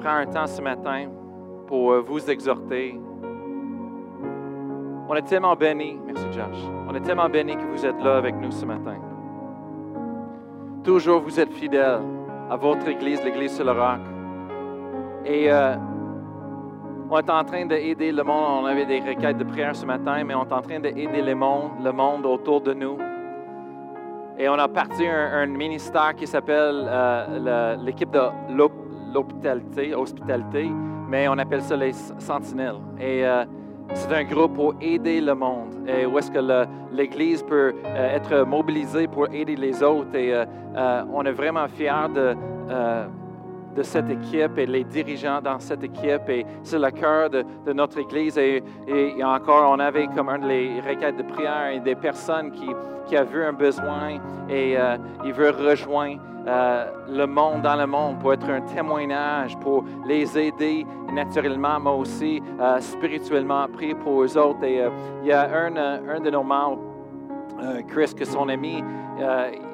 prends un temps ce matin pour euh, vous exhorter. On est tellement bénis, merci Josh, on est tellement bénis que vous êtes là avec nous ce matin. Toujours vous êtes fidèles à votre Église, l'Église sur le roc. Et euh, on est en train d'aider le monde. On avait des requêtes de prière ce matin, mais on est en train d'aider le monde, le monde autour de nous. Et on a parti un, ministère qui s'appelle euh, l'équipe de l'hospitalité, hospitalité, mais on appelle ça les sentinelles. Et euh, c'est un groupe pour aider le monde. Et où est-ce que l'Église peut euh, être mobilisée pour aider les autres. Et euh, on est vraiment fiers de, de cette équipe et les dirigeants dans cette équipe. Et c'est le cœur de, notre Église. Et, et- encore, on avait comme un des requêtes de prière et des personnes qui, qui a vu un besoin et euh, il veut rejoindre euh, le monde dans le monde pour être un témoignage, pour les aider naturellement, mais aussi euh, spirituellement, prier pour eux autres. Et euh, il y a un, un de nos membres, Chris, que son ami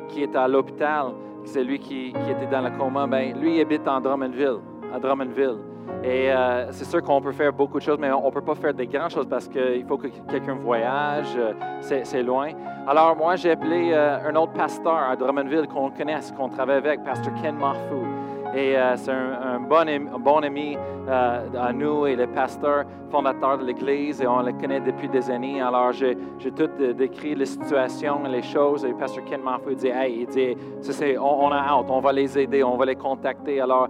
qui est à l'hôpital, c'est lui qui, était dans le coma, ben, lui il habite en Drummondville, à Drummondville. Et euh, c'est sûr qu'on peut faire beaucoup de choses, mais on ne peut pas faire des grandes choses parce qu'il faut que quelqu'un voyage, euh, c'est c'est loin. Alors moi, j'ai appelé euh, un autre pasteur à Drummondville qu'on connaisse, qu'on travaille avec, Pasteur Ken Marfou. Et euh, c'est un, bon, bon ami euh, à nous et le pasteur fondateur de l'Église et on le connaît depuis des années. Alors j'ai tout euh, décrit les situations, les choses et pasteur Ken Marfou dit, hey, il dit, on, on a hâte, on va les aider, on va les contacter. Alors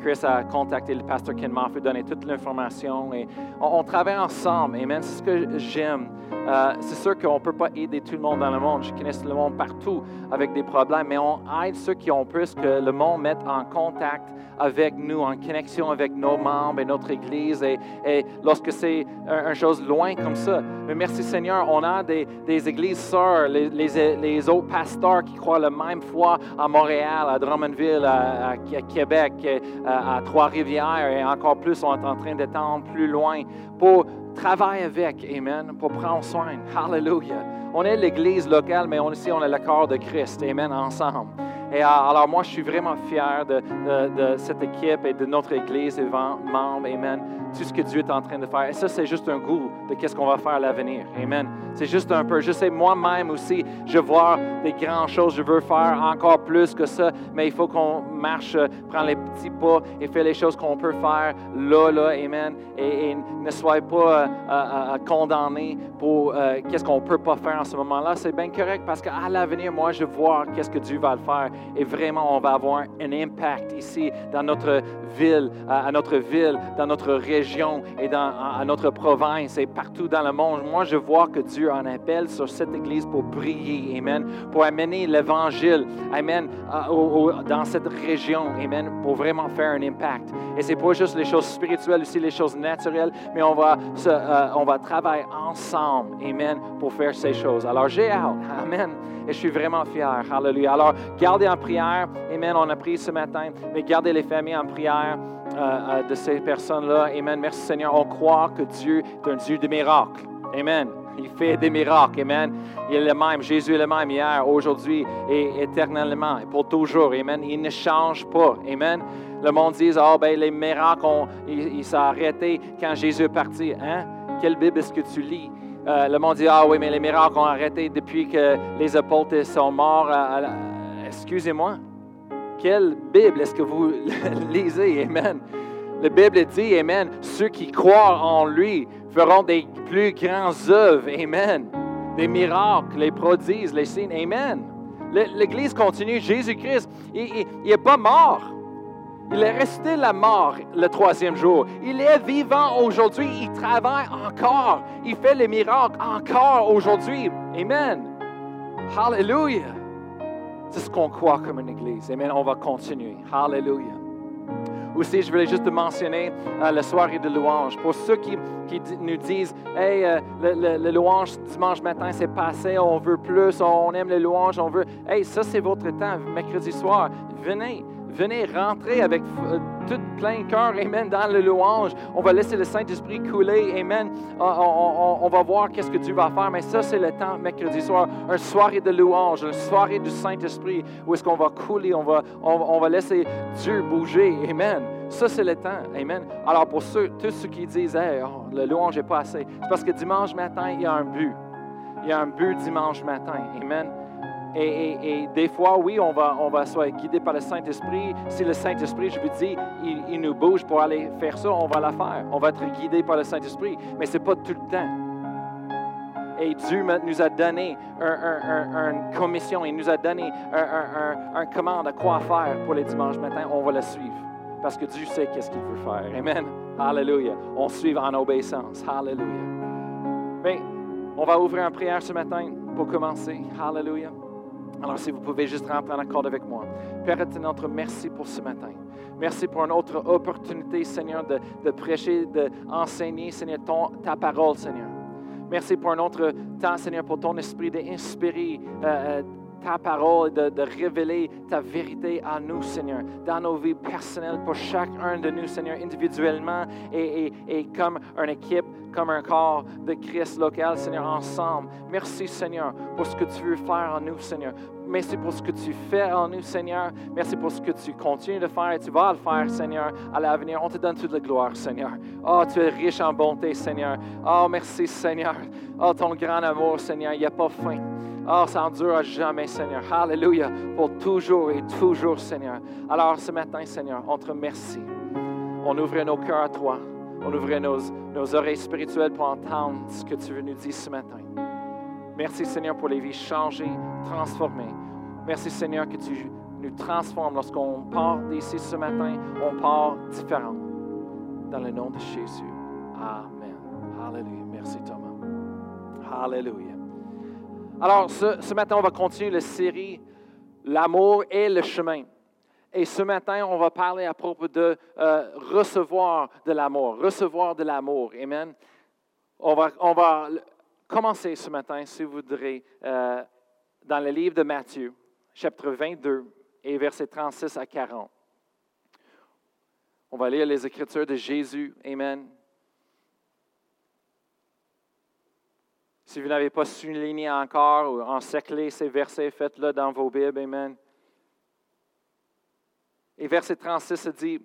Chris a contacté le pasteur Ken Marfou, donné toute l'information et on, travaille ensemble. Amen. C'est ce que j'aime. C'est sûr qu'on ne peut pas aider tout le monde dans le monde. Je connais le monde partout avec des problèmes, mais on aide ceux qui ont plus que le monde en contact avec nous, en connexion avec nos membres et notre Église. Et, lorsque c'est un- une chose loin comme ça, mais merci Seigneur, on a des, églises sœurs, les, autres pasteurs qui croient la même foi à Montréal, à Drummondville, à, Québec, à, à Trois-Rivières, et encore plus, on est en train d'étendre plus loin pour travailler avec, Amen, pour prendre soin. Hallelujah. On est l'église locale, mais on, aussi on est le corps de Christ, Amen, ensemble. Et euh, alors moi, je suis vraiment fier de, cette équipe et de notre église et membres, Amen. Tout ce que Dieu est en train de faire. Et ça, c'est juste un goût de qu'est-ce qu'on va faire à l'avenir, Amen. C'est juste un peu. Je sais moi-même aussi, je vois des grandes choses. Je veux faire encore plus que ça, mais il faut qu'on marche, euh, prend les petits pas et fait les choses qu'on peut faire là, là, Amen. Et, ne soyez pas euh, euh, condamnés pour qu'est-ce qu'on peut pas faire en ce moment-là. C'est bien correct parce qu'à l'avenir, moi, je vois qu'est-ce que Dieu va le faire et vraiment, on va avoir un impact ici dans notre ville, à, notre ville, dans notre région et dans notre province et partout dans le monde. Moi, je vois que Dieu en appelle sur cette église pour briller, Amen, pour amener l'évangile, Amen, dans cette région, Amen, pour vraiment faire un impact. Et c'est pas juste les choses spirituelles, aussi les choses naturelles, mais on va, euh, on va travailler ensemble, Amen, pour faire ces choses. Alors j'ai hâte, Amen. Et je suis vraiment fier. Alléluia. Alors, gardez en prière. Amen. On a prié ce matin, mais gardez les familles en prière euh, euh, de ces personnes-là. Amen. Merci Seigneur. On croit que Dieu est un Dieu de miracles. Amen. Il fait des miracles. Amen. Il est le même. Jésus est le même hier, aujourd'hui et éternellement, et pour toujours. Amen. Il ne change pas. Amen. Le monde dit, ah ben les miracles, ont, il, il s'est arrêté quand Jésus est parti. Hein? Quelle Bible est-ce que tu lis? Euh, le monde dit, ah oui, mais les miracles ont arrêté depuis que les apôtres sont morts. Excusez-moi. Quelle Bible est-ce que vous lisez? Amen. La Bible dit, Amen, ceux qui croient en lui feront des plus grandes œuvres. Amen. Des miracles, les prodiges, les signes. Amen. L'Église continue. Jésus-Christ, il n'est pas mort. Il est resté la mort le troisième jour. Il est vivant aujourd'hui. Il travaille encore. Il fait les miracles encore aujourd'hui. Amen. Hallelujah. C'est ce qu'on croit comme une église. Amen. On va continuer. Hallelujah. Aussi, je voulais juste te mentionner euh, la soirée de louange. Pour ceux qui, nous disent, hey, euh, le louange dimanche matin, c'est passé, on veut plus, on aime les louanges, on veut. Hey, ça, c'est votre temps, mercredi soir. Venez, venez rentrer avec euh, tout plein cœur, Amen, dans le louange. On va laisser le Saint-Esprit couler, Amen. On, on- va voir qu'est-ce que Dieu va faire, mais ça, c'est le temps, mercredi soir, une soirée de louange, une soirée du Saint-Esprit, où est-ce qu'on va couler, on va, on va laisser Dieu bouger, Amen. Ça, c'est le temps. Amen. Alors, pour ceux, tous ceux qui disent, hey, oh, le louange n'est pas assez, c'est parce que dimanche matin, il y a un but. Il y a un but dimanche matin. Amen. Et, des fois, oui, on va, on va soit guidé par le Saint-Esprit. Si le Saint-Esprit, je vous dis, il, il, nous bouge pour aller faire ça, on va la faire. On va être guidé par le Saint-Esprit. Mais ce n'est pas tout le temps. Et Dieu nous a donné une commission, il nous a donné un, commande à quoi faire pour les dimanches matins. On va le suivre parce que Dieu sait qu'est-ce qu'il veut faire. Amen. Hallelujah. On suit en obéissance. Hallelujah. Mais on va ouvrir une prière ce matin pour commencer. Hallelujah. Alors, si vous pouvez juste rentrer en accord avec moi. Père notre merci pour ce matin. Merci pour une autre opportunité, Seigneur, de, de prêcher, d'enseigner, Seigneur, ta parole, Seigneur. Merci pour un autre temps, Seigneur, pour ton esprit d'inspirer ta parole, de, de, révéler ta vérité à nous, Seigneur, dans nos vies personnelles, pour chacun de nous, Seigneur, individuellement et, et, et comme une équipe, comme un corps de Christ local, Seigneur, ensemble. Merci, Seigneur, pour ce que tu veux faire en nous, Seigneur. Merci pour ce que tu fais en nous, Seigneur. Merci pour ce que tu continues de faire et tu vas le faire, Seigneur, à l'avenir. On te donne toute la gloire, Seigneur. Oh, tu es riche en bonté, Seigneur. Oh, merci, Seigneur. Oh, ton grand amour, Seigneur, il n'y a pas fin. Oh, ça endure à jamais, Seigneur. Alléluia. Pour toujours et toujours, Seigneur. Alors, ce matin, Seigneur, on te remercie. On ouvre nos cœurs à toi. On ouvre nos, nos oreilles spirituelles pour entendre ce que tu veux nous dire ce matin. Merci Seigneur pour les vies changées, transformées. Merci Seigneur que tu nous transformes lorsqu'on part d'ici ce matin, on part différent. Dans le nom de Jésus. Amen. Alléluia. Merci Thomas. Alléluia. Alors ce, matin, on va continuer la série L'amour et le chemin. Et ce matin, on va parler à propos de euh, recevoir de l'amour, recevoir de l'amour. Amen. On va, on va commencer ce matin, si vous voudrez, euh, dans le livre de Matthieu, chapitre 22 et versets 36 à 40. On va lire les Écritures de Jésus. Amen. Si vous n'avez pas souligné encore ou encerclé ces versets, faites-le dans vos Bibles. Amen. Et verset 36 dit,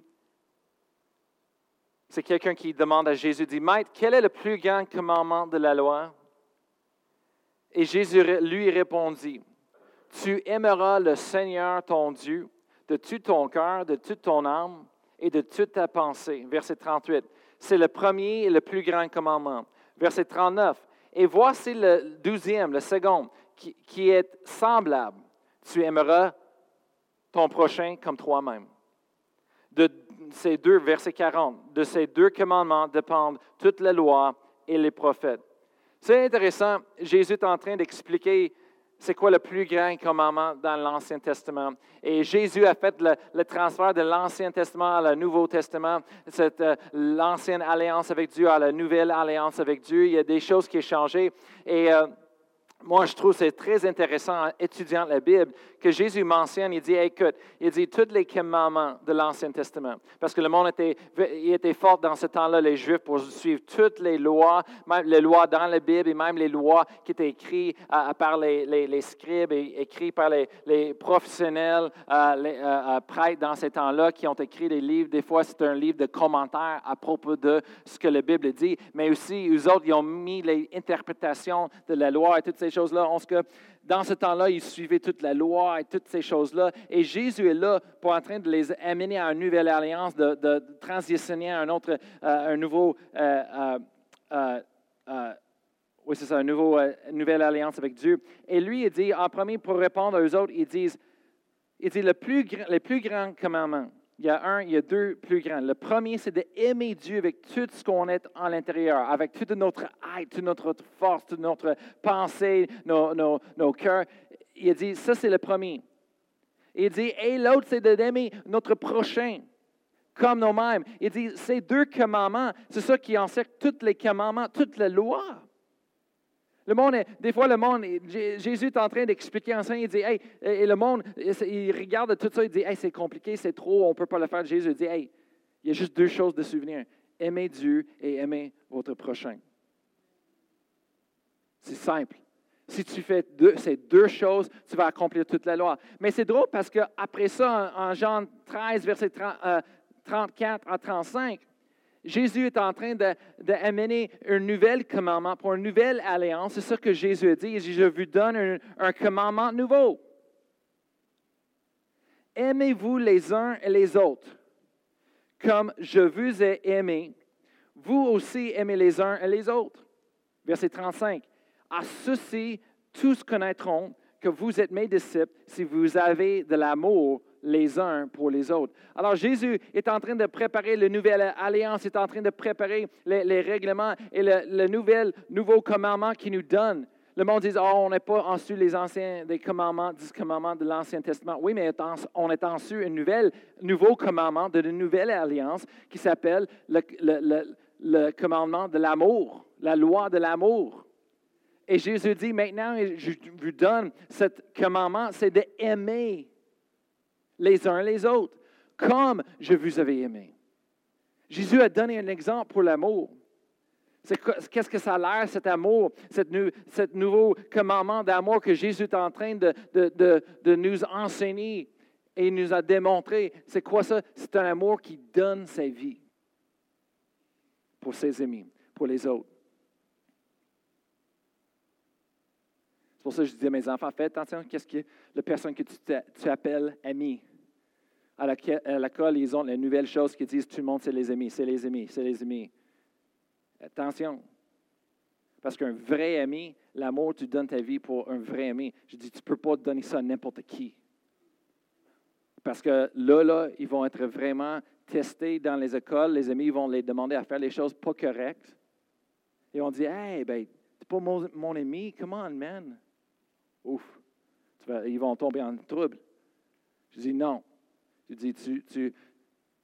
c'est quelqu'un qui demande à Jésus, dit, Maître, quel est le plus grand commandement de la loi? Et Jésus lui répondit, Tu aimeras le Seigneur ton Dieu de tout ton cœur, de toute ton âme et de toute ta pensée. Verset 38. C'est le premier et le plus grand commandement. Verset 39. Et voici le douzième, le second, qui, qui est semblable. Tu aimeras ton prochain comme toi-même. De ces deux, verset 40, de ces deux commandements dépendent toute la loi et les prophètes. C'est intéressant, Jésus est en train d'expliquer c'est quoi le plus grand commandement dans l'Ancien Testament. Et Jésus a fait le, transfert de l'Ancien Testament à le Nouveau Testament, euh, l'ancienne alliance avec Dieu à la nouvelle alliance avec Dieu. Il y a des choses qui ont changé. Et euh, moi, je trouve que c'est très intéressant étudiant la Bible que Jésus mentionne, il dit, écoute, il dit tous les commandements de l'Ancien Testament. Parce que le monde était, il était fort dans ce temps-là, les Juifs, pour suivre toutes les lois, même les lois dans la Bible et même les lois qui étaient écrites par les, les, scribes et écrites par les, les professionnels, euh, les euh, euh, prêtres dans ces temps-là qui ont écrit des livres. Des fois, c'est un livre de commentaires à propos de ce que la Bible dit. Mais aussi, eux autres, ils ont mis les interprétations de la loi et toutes ces choses-là. On que dans ce temps-là, ils suivaient toute la loi et toutes ces choses-là. Et Jésus est là pour en train de les amener à une nouvelle alliance, de, transitionner à un autre, euh, un nouveau. Euh, euh, oui, c'est ça, une nouvelle alliance avec Dieu. Et lui, il dit, en premier, pour répondre aux autres, il dit, il dit le plus, les plus grands commandements il y a un, il y a deux plus grands. Le premier, c'est d'aimer Dieu avec tout ce qu'on est en l'intérieur, avec toute notre être, toute notre force, toute notre pensée, nos, nos, nos cœurs. Il dit, ça c'est le premier. Il dit, et l'autre, c'est d'aimer notre prochain comme nous-mêmes. Il dit, ces deux commandements, c'est ça qui enseigne tous les commandements, toute la loi. Le monde, des fois, le monde, Jésus est en train d'expliquer ensemble, il dit, hey, et le monde, il regarde tout ça, il dit, hey, c'est compliqué, c'est trop, on ne peut pas le faire. Jésus dit, hey, il y a juste deux choses de souvenir. Aimez Dieu et aimez votre prochain. C'est simple. Si tu fais ces deux choses, tu vas accomplir toute la loi. Mais c'est drôle parce qu'après ça, en, Jean 13, verset 30, 34 à 35, Jésus est en train d'amener un nouvel commandement pour une nouvelle alliance. C'est ça que Jésus a dit. Je vous donne un, commandement nouveau. Aimez-vous les uns et les autres comme je vous ai aimé. Vous aussi aimez les uns et les autres. Verset 35. À ceci, tous connaîtront que vous êtes mes disciples si vous avez de l'amour les uns pour les autres. Alors Jésus est en train de préparer la nouvelle alliance, est en train de préparer les, règlements et le, nouvel, nouveau commandement qu'il nous donne. Le monde dit, oh, on n'est pas en su les anciens des commandements, dix commandements de l'Ancien Testament. Oui, mais on est en su un nouveau commandement de la nouvelle alliance qui s'appelle le, le commandement de l'amour, la loi de l'amour. Et Jésus dit, maintenant, je vous donne ce commandement, c'est d'aimer les uns les autres, comme je vous avais aimé. Jésus a donné un exemple pour l'amour. Qu'est-ce que ça a l'air, cet amour, cet, nouveau commandement d'amour que Jésus est en train de, nous enseigner et nous a démontré? C'est quoi ça? C'est un amour qui donne sa vie pour ses amis, pour les autres. Pour ça que je dis à mes enfants, faites attention, qu'est-ce que la personne que tu, appelles ami. À l'école, ils ont les nouvelles choses qui disent tout le monde, c'est les amis, c'est les amis, c'est les amis. Attention. Parce qu'un vrai ami, l'amour, tu donnes ta vie pour un vrai ami. Je dis, tu ne peux pas donner ça à n'importe qui. Parce que là, là, ils vont être vraiment testés dans les écoles. Les amis vont les demander à faire les choses pas correctes. Et on dit, hey, ben, tu n'es pas mon, mon ami, come on, man ouf, ils vont tomber en trouble. Je dis non. Je dis, tu, tu,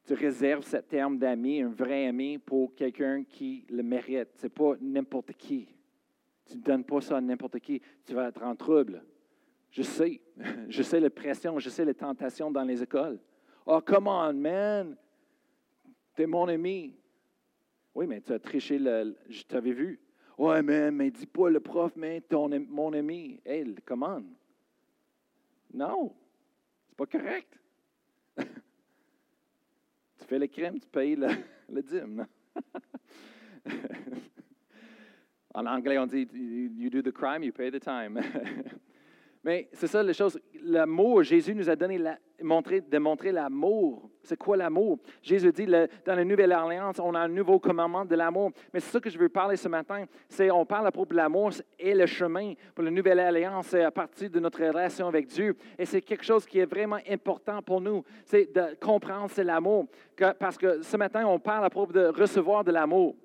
tu réserves ce terme d'ami, un vrai ami, pour quelqu'un qui le mérite. Ce n'est pas n'importe qui. Tu ne donnes pas ça à n'importe qui. Tu vas être en trouble. Je sais. Je sais la pression, je sais les tentations dans les écoles. Oh, come on, man. Tu es mon ami. Oui, mais tu as triché le. Je t'avais vu. Ouais, mais, mais dis pas le prof, mais ton, mon ami. Hey, commande. Non, c'est pas correct. tu fais le crème, tu payes le, le dîme. en anglais, on dit You do the crime, you pay the time. Mais c'est ça la chose. L'amour, Jésus nous a donné montré, de l'amour. C'est quoi l'amour? Jésus dit, dans la Nouvelle Alliance, on a un nouveau commandement de l'amour. Mais c'est ça que je veux parler ce matin. C'est, on parle à propos de l'amour et le chemin pour la Nouvelle Alliance à partir de notre relation avec Dieu. Et c'est quelque chose qui est vraiment important pour nous. C'est de comprendre c'est l'amour. parce que ce matin, on parle à propos de recevoir de l'amour.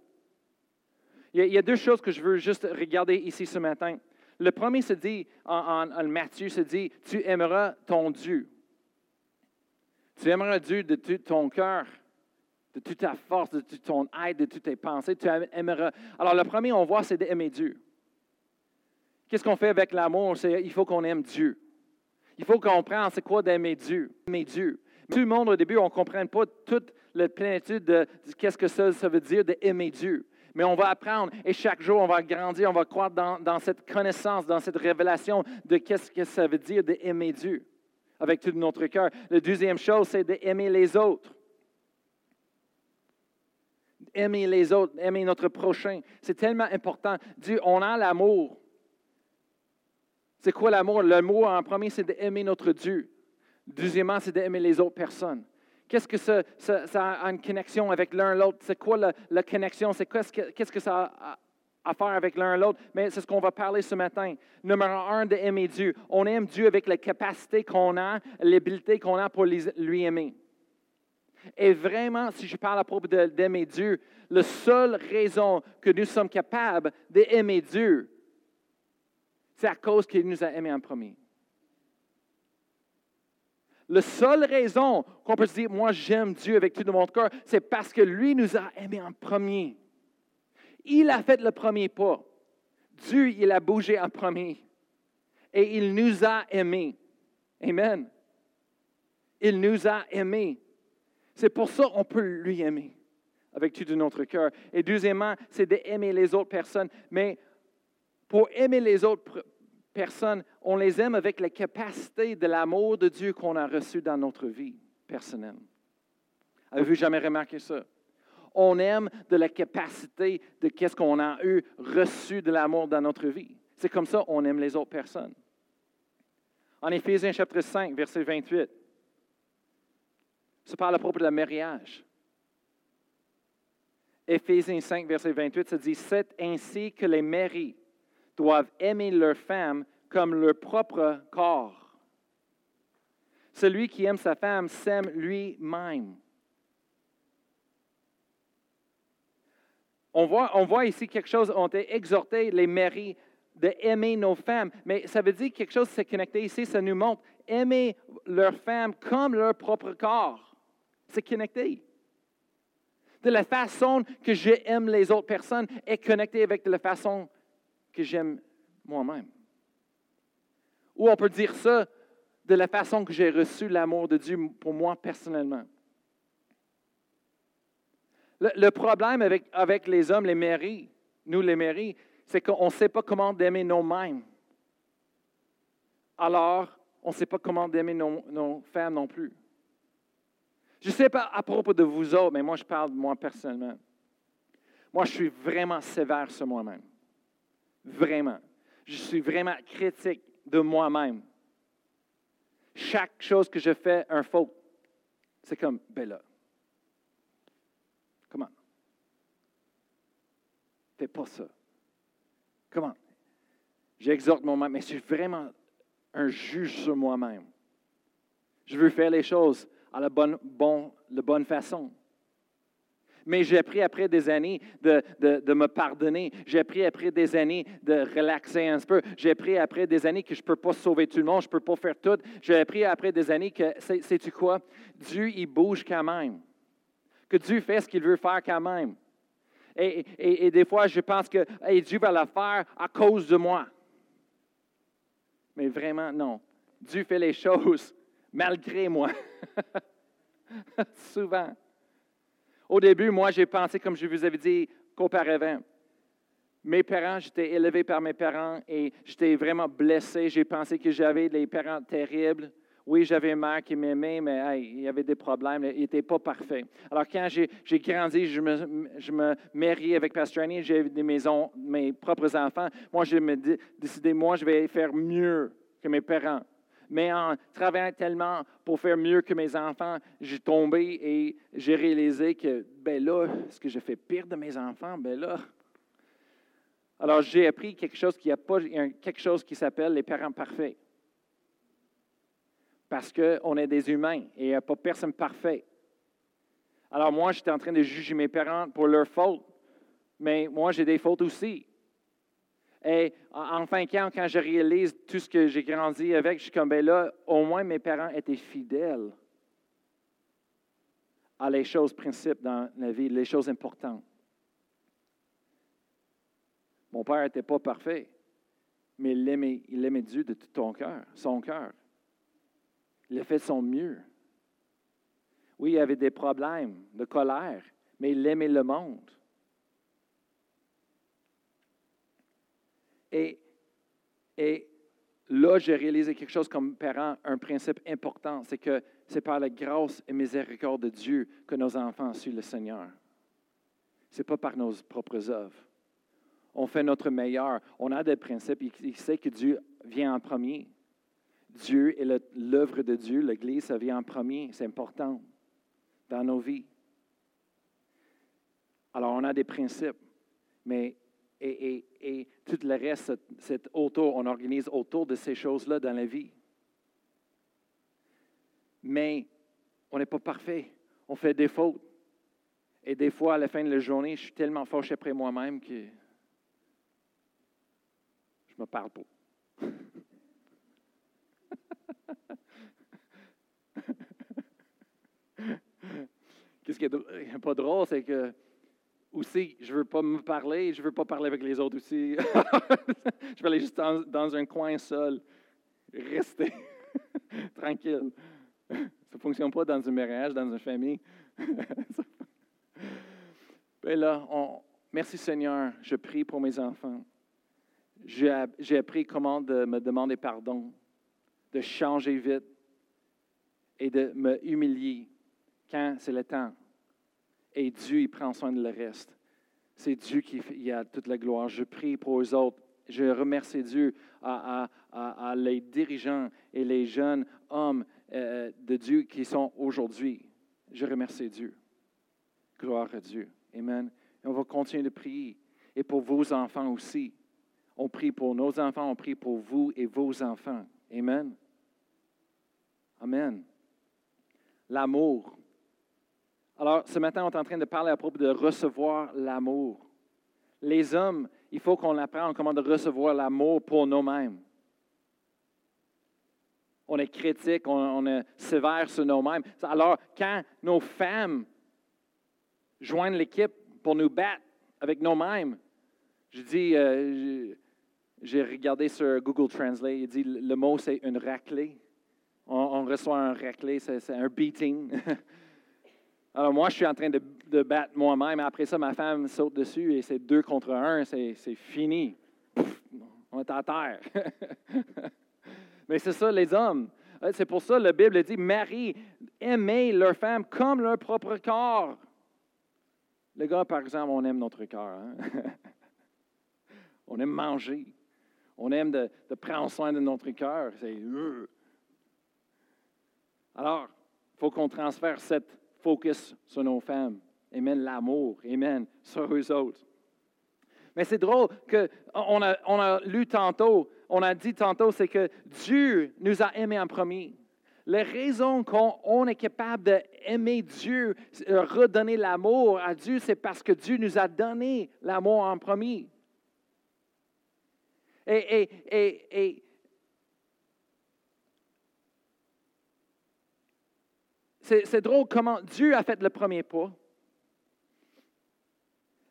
Il y a deux choses que je veux juste regarder ici ce matin. Le premier se dit, en, Matthieu se dit, tu aimeras ton Dieu. Tu aimeras Dieu de tout ton cœur, de toute ta force, de toute ton aide, de toutes tes pensées. Tu aimeras. Alors, le premier, on voit, c'est d'aimer Dieu. Qu'est-ce qu'on fait avec l'amour? Il faut qu'on aime Dieu. Il faut qu'on comprenne c'est quoi d'aimer Dieu. Aimer Dieu. Tout le monde, au début, on ne comprend pas toute la plénitude de, qu'est-ce que ça, ça veut dire d'aimer Dieu mais on va apprendre et chaque jour, on va grandir, on va croire dans, cette connaissance, dans cette révélation de qu'est-ce que ça veut dire d'aimer Dieu avec tout notre cœur. La deuxième chose, c'est d'aimer les autres. Aimer les autres, aimer notre prochain. C'est tellement important. Dieu, on a l'amour. C'est quoi l'amour? L'amour, en premier, c'est d'aimer notre Dieu. Deuxièmement, c'est d'aimer les autres personnes. Qu'est-ce que ça, a une connexion avec l'un l'autre? C'est quoi la, connexion? C'est qu'est-ce que ça a à faire avec l'un l'autre? Mais c'est ce qu'on va parler ce matin. Numéro un, d'aimer Dieu. On aime Dieu avec la capacité qu'on a, l'habilité qu'on a pour lui aimer. Et vraiment, si je parle à propos d'aimer Dieu, la seule raison que nous sommes capables d'aimer Dieu, c'est à cause qu'il nous a aimés en premier. La seule raison qu'on peut se dire, moi j'aime Dieu avec tout mon cœur, c'est parce que lui nous a aimés en premier. Il a fait le premier pas. Dieu, il a bougé en premier. Et il nous a aimés. Amen. Il nous a aimés. C'est pour ça qu'on peut lui aimer avec tout notre cœur. Et deuxièmement, c'est d'aimer les autres personnes. Mais pour aimer les autres personnes, on les aime avec la capacité de l'amour de Dieu qu'on a reçu dans notre vie personnelle. Avez-vous jamais remarqué ça? On aime de la capacité de qu'est-ce qu'on a eu reçu de l'amour dans notre vie. C'est comme ça qu'on aime les autres personnes. En Éphésiens chapitre 5, verset 28, ça parle à propos de la mariage. Éphésiens 5, verset 28, ça dit C'est ainsi que les maris doivent aimer leur femme comme leur propre corps. Celui qui aime sa femme s'aime lui-même. On voit, ici quelque chose, on a exhorté les maris d'aimer nos femmes, mais ça veut dire quelque chose, c'est connecté ici, ça nous montre aimer leur femme comme leur propre corps. C'est connecté de la façon que j'aime les autres personnes est connectée avec la façon que j'aime moi-même. Ou on peut dire ça de la façon que j'ai reçu l'amour de Dieu pour moi personnellement. Le, problème avec, avec, les hommes, les mairies, nous les mairies, c'est qu'on ne sait pas comment aimer nous-mêmes. Alors, on ne sait pas comment aimer nos femmes non plus. Je ne sais pas à propos de vous autres, mais moi, je parle de moi personnellement. Moi, je suis vraiment sévère sur moi-même. Vraiment. Je suis vraiment critique de moi-même. Chaque chose que je fais, un faute, c'est comme, là, comment? Fais pas ça. Comment? J'exhorte moi-même, mais je suis vraiment un juge sur moi-même. Je veux faire les choses à la bonne, bon, la bonne façon. Mais j'ai appris après des années de, de, me pardonner. J'ai appris après des années de relaxer un peu. J'ai appris après des années que je ne peux pas sauver tout le monde, je ne peux pas faire tout. J'ai appris après des années que, sais-tu quoi? Dieu, il bouge quand même. Que Dieu fait ce qu'il veut faire quand même. Et, et, des fois, je pense que Dieu va le faire à cause de moi. Mais vraiment, non. Dieu fait les choses malgré moi. Souvent. Au début, moi, j'ai pensé, comme je vous avais dit qu'auparavant, mes parents, j'étais élevé par mes parents et j'étais vraiment blessé. J'ai pensé que j'avais des parents terribles. Oui, j'avais une mère qui m'aimait, mais il y avait des problèmes. Il n'était pas parfait. Alors, quand j'ai grandi, je me, je mariais avec Pastor Annie, j'ai mes, mes propres enfants. Moi, j'ai décidé, moi, je vais faire mieux que mes parents mais en travaillant tellement pour faire mieux que mes enfants, j'ai tombé et j'ai réalisé que, ben là, ce que j'ai fait pire de mes enfants, ben là. Alors, j'ai appris quelque chose qui a pas, quelque chose qui s'appelle les parents parfaits. Parce qu'on est des humains et il n'y a pas personne parfait. Alors, moi, j'étais en train de juger mes parents pour leurs fautes, mais moi, j'ai des fautes aussi. Et en fin de compte, quand je réalise tout ce que j'ai grandi avec, je suis comme, ben là, au moins mes parents étaient fidèles à les choses principes dans la vie, les choses importantes. Mon père n'était pas parfait, mais il aimait, il aimait Dieu de tout ton cœur, son cœur. Il a fait son mieux. Oui, il avait des problèmes de colère, mais il aimait le monde. Et, là, j'ai réalisé quelque chose comme parent, un principe important, c'est que c'est par la grâce et miséricorde de Dieu que nos enfants suivent le Seigneur. Ce n'est pas par nos propres œuvres. On fait notre meilleur. On a des principes. Il sait que Dieu vient en premier. Dieu et l'œuvre de Dieu, l'Église, ça vient en premier. C'est important dans nos vies. Alors, on a des principes, mais et, tout le reste, c'est autour, on organise autour de ces choses-là dans la vie. Mais on n'est pas parfait. On fait des fautes. Et des fois, à la fin de la journée, je suis tellement fâché après moi-même que je me parle pas. Qu'est-ce qui n'est pas drôle, c'est que aussi, je ne veux pas me parler, je ne veux pas parler avec les autres aussi. je vais aller juste dans, un coin seul, rester tranquille. Ça ne fonctionne pas dans un mariage, dans une famille. Ben là, merci Seigneur, je prie pour mes enfants. J'ai appris comment de me demander pardon, de changer vite et de me humilier quand c'est le temps Et Dieu, il prend soin de le reste. C'est Dieu qui a toute la gloire. Je prie pour eux autres. Je remercie Dieu à, les dirigeants et les jeunes hommes euh, de Dieu qui sont aujourd'hui. Je remercie Dieu. Gloire à Dieu. Amen. Et on va continuer de prier. Et pour vos enfants aussi. On prie pour nos enfants, on prie pour vous et vos enfants. Amen. Amen. L'amour. Alors, ce matin, on est en train de parler à propos de recevoir l'amour. Les hommes, il faut qu'on apprenne comment de recevoir l'amour pour nous-mêmes. On est critique, on, est sévère sur nous-mêmes. Alors, quand nos femmes joignent l'équipe pour nous battre avec nous-mêmes, je dis, euh, j'ai regardé sur Google Translate, il dit le mot c'est une raclée. On, reçoit un raclée, c'est un beating. Alors moi, je suis en train de, battre moi-même. Après ça, ma femme saute dessus et c'est deux contre un, c'est fini. on est à terre. Mais c'est ça, les hommes. C'est pour ça que la Bible dit Marie, aimez leur femme comme leur propre corps. Les gars, par exemple, on aime notre corps. Hein? on aime manger. On aime de, prendre soin de notre cœur. Euh. Alors, il faut qu'on transfère cette focus sur nos femmes. Amen, l'amour. Amen, sur eux autres. Mais c'est drôle qu'on a, on a lu tantôt, on a dit tantôt, c'est que Dieu nous a aimés en premier. La raison qu'on est capable d'aimer Dieu, redonner l'amour à Dieu, c'est parce que Dieu nous a donné l'amour en premier. Et, et, c'est drôle comment Dieu a fait le premier pas.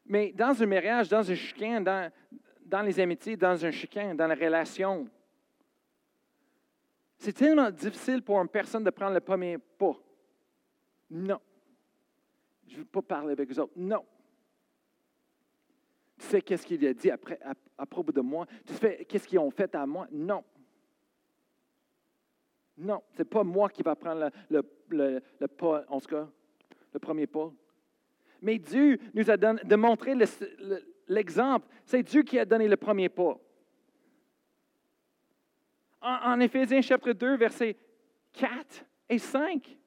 Mais dans un mariage, dans un chicane, dans, les amitiés, dans un chicane, dans la relation, c'est tellement difficile pour une personne de prendre le premier pas. Non. Je ne veux pas parler avec eux autres. Non. Tu sais qu'est-ce qu'il a dit après, à, propos de moi? Tu sais qu'est-ce qu'ils ont fait à moi? Non. Non, ce n'est pas moi qui va prendre le, pas, en tout cas, le premier pas. Mais Dieu nous a donné, de montrer l'exemple. C'est Dieu qui a donné le premier pas. En, en Éphésiens chapitre 2, versets 4 et 5,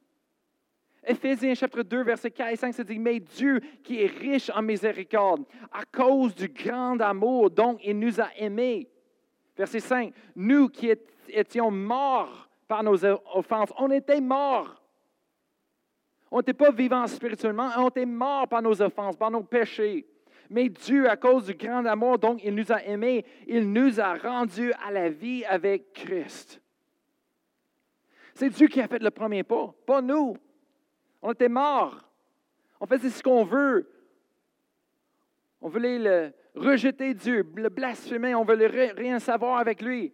Éphésiens chapitre 2, verset 4 et 5, ça dit, mais Dieu qui est riche en miséricorde, à cause du grand amour dont il nous a aimés. Verset 5, nous qui étions morts par nos offenses, on était morts. On n'était pas vivants spirituellement, on était morts par nos offenses, par nos péchés. Mais Dieu, à cause du grand amour dont il nous a aimés, il nous a rendus à la vie avec Christ. C'est Dieu qui a fait le premier pas, pas nous. On était morts. On faisait ce qu'on veut. On voulait le rejeter Dieu, le blasphémer, on voulait rien savoir avec lui.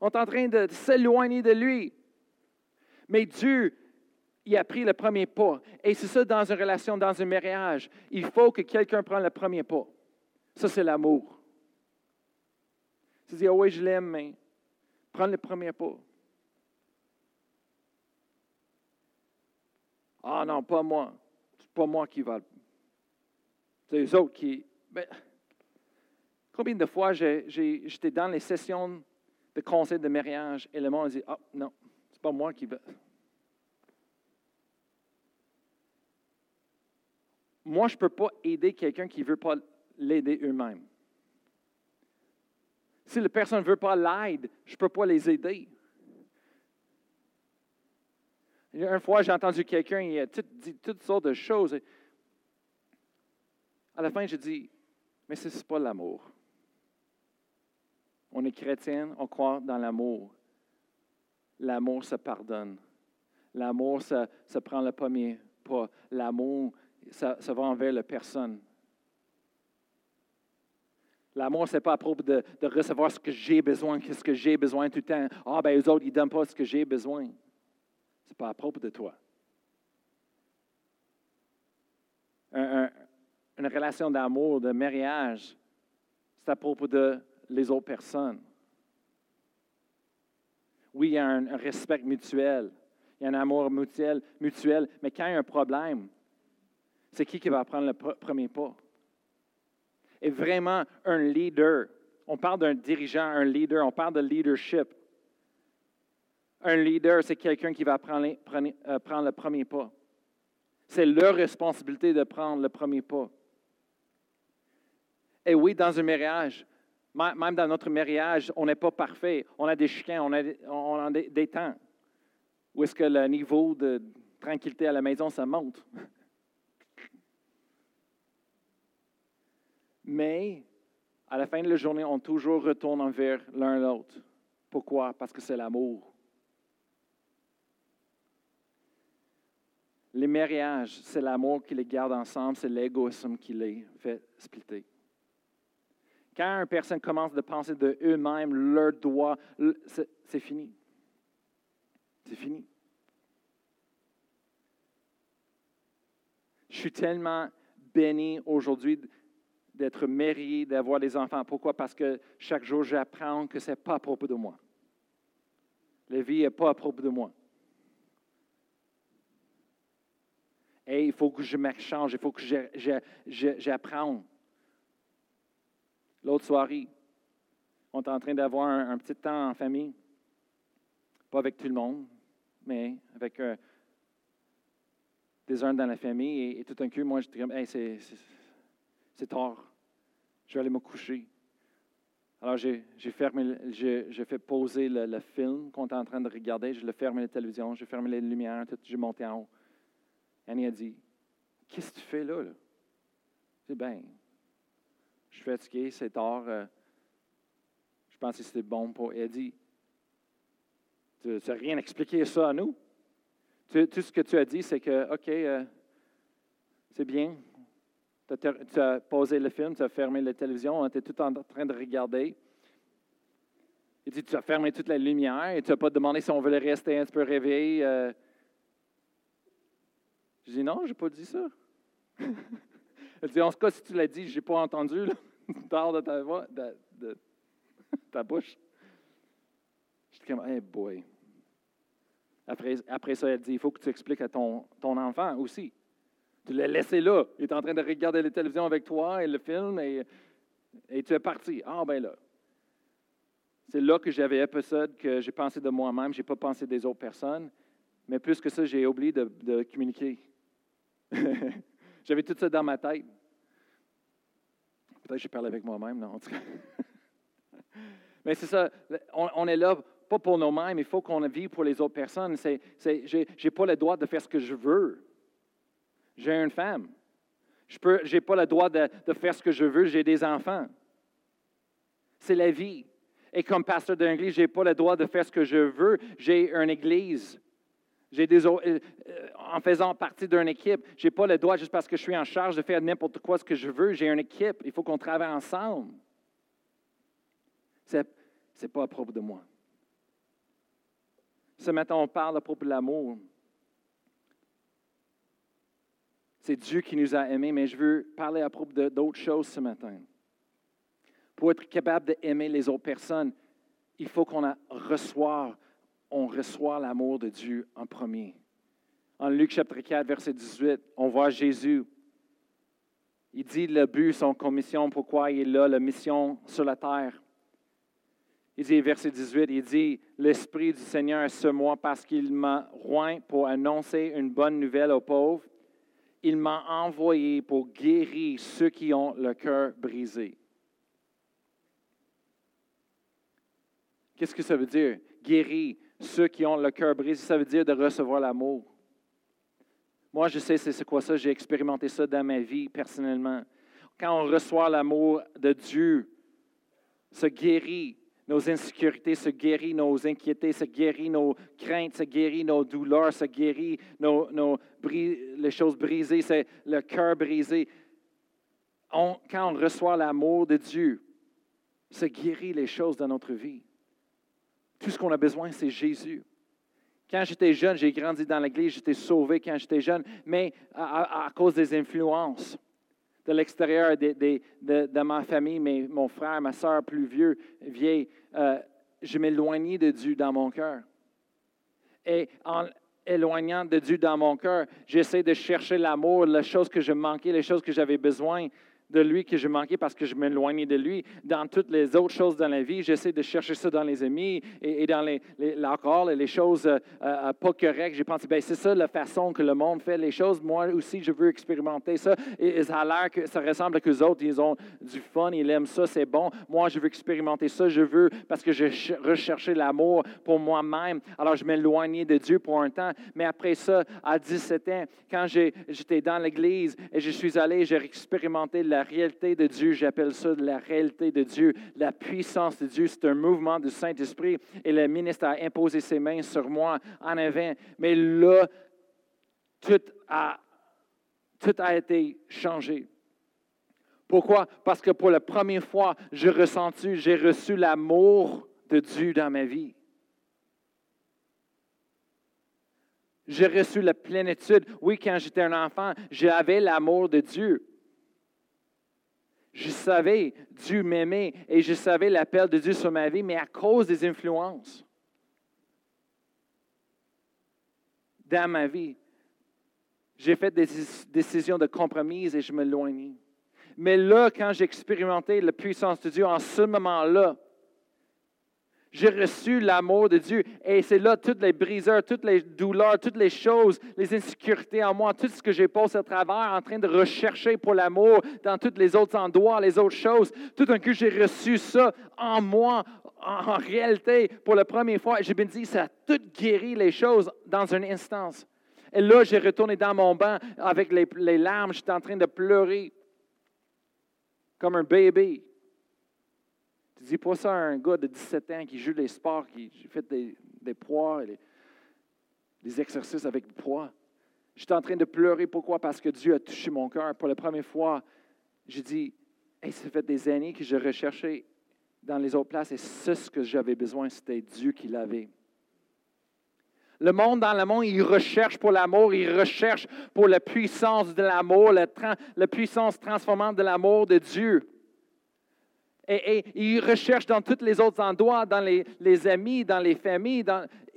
On est en train de s'éloigner de lui. Mais Dieu, il a pris le premier pas. Et c'est ça dans une relation, dans un mariage. Il faut que quelqu'un prenne le premier pas. Ça, c'est l'amour. Tu dis, oh oui, je l'aime, mais prends le premier pas. Ah non, pas moi. C'est pas moi qui va. C'est les autres qui. Mais, combien de fois j'étais dans les sessions de conseil de mariage et le monde dit Ah non, c'est pas moi qui va. Moi, je ne peux pas aider quelqu'un qui ne veut pas l'aider eux-mêmes. Si la personne ne veut pas l'aide, je ne peux pas les aider. Une fois, j'ai entendu quelqu'un, il a dit toutes sortes de choses. À la fin, j'ai dit, mais ce n'est pas l'amour. On est chrétien, on croit dans l'amour. L'amour se pardonne. L'amour, ça, prend le premier pas. L'amour, ça, va envers la personne. L'amour, ce n'est pas à propos de, recevoir ce que j'ai besoin, ce que j'ai besoin tout le temps. Ah, ben, eux autres, ils ne donnent pas ce que j'ai besoin. Ce n'est pas à propos de toi. une relation d'amour, de mariage, c'est à propos de les autres personnes. Oui, il y a un, respect mutuel, il y a un amour mutuel, mutuel, mais quand il y a un problème, c'est qui qui va prendre le premier pas? Et vraiment, un leader, on parle d'un dirigeant, un leader, on parle de leadership. Un leader, c'est quelqu'un qui va prendre, euh, prendre, le premier pas. C'est leur responsabilité de prendre le premier pas. Et oui, dans un mariage, même dans notre mariage, on n'est pas parfait. On a des chicanes, on a, on des, des temps où est-ce que le niveau de tranquillité à la maison, ça monte? Mais à la fin de la journée, on toujours retourne envers l'un l'autre. Pourquoi? Parce que c'est l'amour. Les mariages, c'est l'amour qui les garde ensemble, c'est l'égoïsme qui les fait splitter. Quand une personne commence de penser de eux-mêmes, leur droit, c'est fini. C'est fini. Je suis tellement béni aujourd'hui d'être marié, d'avoir des enfants. Pourquoi? Parce que chaque jour, j'apprends que ce n'est pas à propos de moi. La vie n'est pas à propos de moi. Et il faut que je m'échange, il faut que j'apprenne. L'autre soirée, on est en train d'avoir un, petit temps en famille. Pas avec tout le monde, mais avec euh, des uns dans la famille. Et, tout un coup, moi, je dis, hey, c'est tard je vais aller me coucher. Alors, j'ai fermé, j'ai fait poser le, film qu'on était en train de regarder. Je l'ai fermé la télévision, j'ai fermé les lumières, tout, j'ai monté en haut. Annie a dit Qu'est-ce que tu fais là? J'ai dit Ben, suis fatigué, c'est tard. Euh, je pense que c'était bon pour. Dit Tu n'as rien expliqué ça à nous? tout ce que tu as dit, c'est que, OK, euh, c'est bien, tu as, posé le film, tu as fermé la télévision, on était tout en train de regarder. Il dit, tu as fermé toute la lumière et tu n'as pas demandé si on voulait rester un petit peu réveillé. Euh. Je dis, non, je n'ai pas dit ça. Elle dit, en tout cas, si tu l'as dit, je n'ai pas entendu. Là. de ta voix, de, ta bouche. Je dis comme, hey boy. Après, après ça, elle dit, il faut que tu expliques à ton, ton enfant aussi. Tu l'as laissé là. Il est en train de regarder la télévision avec toi et le film et, et tu es parti. Ah, ben là. C'est là que j'avais épisode que j'ai pensé de moi-même, je n'ai pas pensé des autres personnes. Mais plus que ça, j'ai oublié de, communiquer. j'avais tout ça dans ma tête. Peut-être que j'ai parlé avec moi-même, non? Mais c'est ça, on, est là pas pour nous-mêmes, il faut qu'on vive pour les autres personnes. je n'ai pas le droit de faire ce que je veux. J'ai une femme. Je n'ai pas le droit de, faire ce que je veux. J'ai des enfants. C'est la vie. Et comme pasteur d'une église, je n'ai pas le droit de faire ce que je veux. J'ai une église. J'ai des, euh, euh, en faisant partie d'une équipe, je n'ai pas le droit, juste parce que je suis en charge, de faire n'importe quoi ce que je veux. J'ai une équipe. Il faut qu'on travaille ensemble. Ce n'est pas à propos de moi. Ce matin, on parle à propos de l'amour. C'est Dieu qui nous a aimés, mais je veux parler à propos d'autres choses ce matin. Pour être capable d'aimer les autres personnes, il faut qu'on reçoive, on reçoit l'amour de Dieu en premier. En Luc chapitre 4, verset 18, on voit Jésus. Il dit le but, son commission, pourquoi il est la mission sur la terre. Il dit, verset 18, il dit, l'Esprit du Seigneur est sur moi parce qu'il m'a roint pour annoncer une bonne nouvelle aux pauvres il m'a envoyé pour guérir ceux qui ont le cœur brisé. Qu'est-ce que ça veut dire? Guérir ceux qui ont le cœur brisé, ça veut dire de recevoir l'amour. Moi, je sais c'est quoi ça, j'ai expérimenté ça dans ma vie personnellement. Quand on reçoit l'amour de Dieu, se guérit nos insécurités, se guérit nos inquiétudes, se guérit nos craintes, se guérit nos douleurs, se guérit nos les choses brisées, c'est le cœur brisé. quand on reçoit l'amour de Dieu, se guérit les choses dans notre vie. Tout ce qu'on a besoin, c'est Jésus. Quand j'étais jeune, j'ai grandi dans l'Église, j'étais sauvé quand j'étais jeune, mais à, cause des influences de l'extérieur de, ma famille, mon frère, ma soeur plus vieux, vieille, euh, je m'éloignais de Dieu dans mon cœur. Et éloignant de Dieu dans mon cœur. J'essaie de chercher l'amour, les choses que je manquais, les choses que j'avais besoin de lui que je manquais parce que je m'éloignais de lui. Dans toutes les autres choses dans la vie, j'essaie de chercher ça dans les amis et, dans l'alcool les, et les choses euh, euh, pas correctes. J'ai pensé, ben, c'est ça la façon que le monde fait les choses. Moi aussi, je veux expérimenter ça. Et, ça a l'air que ça ressemble à que les autres, ils ont du fun, ils aiment ça, c'est bon. Moi, je veux expérimenter ça. Je veux parce que je recherchais l'amour pour moi-même. Alors, je m'éloignais de Dieu pour un temps. Mais après ça, à 17 ans, quand j'étais dans l'église et je suis allé, j'ai expérimenté la la réalité de Dieu, j'appelle ça la réalité de Dieu, la puissance de Dieu. C'est un mouvement du Saint-Esprit et le ministre a imposé ses mains sur moi en avant. Mais là, tout a, tout a été changé. Pourquoi? Parce que pour la première fois, j'ai ressenti, j'ai reçu l'amour de Dieu dans ma vie. J'ai reçu la plénitude. Oui, quand j'étais un enfant, j'avais l'amour de Dieu. Je savais Dieu m'aimait et je savais l'appel de Dieu sur ma vie, mais à cause des influences dans ma vie, j'ai fait des décisions de compromis et je m'éloignais. Mais là, quand j'ai expérimenté la puissance de Dieu, en ce moment-là, j'ai reçu l'amour de Dieu. Et c'est là toutes les briseurs, toutes les douleurs, toutes les choses, les insécurités en moi, tout ce que j'ai passé à travers en train de rechercher pour l'amour dans tous les autres endroits, les autres choses. Tout d'un coup, j'ai reçu ça en moi, en, réalité, pour la première fois. Et j'ai bien dit, ça a tout guéri les choses dans une instance. Et là, j'ai retourné dans mon banc avec les, les larmes. J'étais en train de pleurer comme un bébé. Tu dis pas ça à un gars de 17 ans qui joue les sports, qui fait des, des poids, des exercices avec des poids. J'étais en train de pleurer. Pourquoi? Parce que Dieu a touché mon cœur. Pour la première fois, j'ai dit, ça fait des années que je recherchais dans les autres places et ce que j'avais besoin, c'était Dieu qui l'avait. Le monde dans le monde, il recherche pour l'amour, il recherche pour la puissance de l'amour, la, la puissance transformante de l'amour de Dieu. Et, il recherche dans tous les autres endroits, dans les, amis, dans les familles.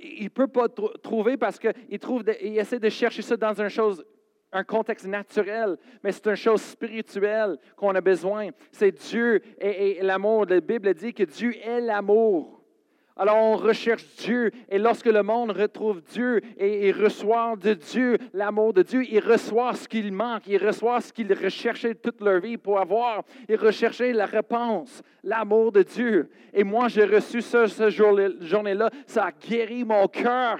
il ne peut pas trouver parce qu'il essaie de chercher ça dans une chose, un contexte naturel, mais c'est une chose spirituelle qu'on a besoin. C'est Dieu et l'amour. La Bible dit que Dieu est l'amour. Alors on recherche Dieu et lorsque le monde retrouve Dieu et, reçoit de Dieu l'amour de Dieu, il reçoit ce qu'il manque, il reçoit ce qu'il recherchait toute leur vie pour avoir. Il recherchait la réponse, l'amour de Dieu. Et moi j'ai reçu ça ce journée-là, ça a guéri mon cœur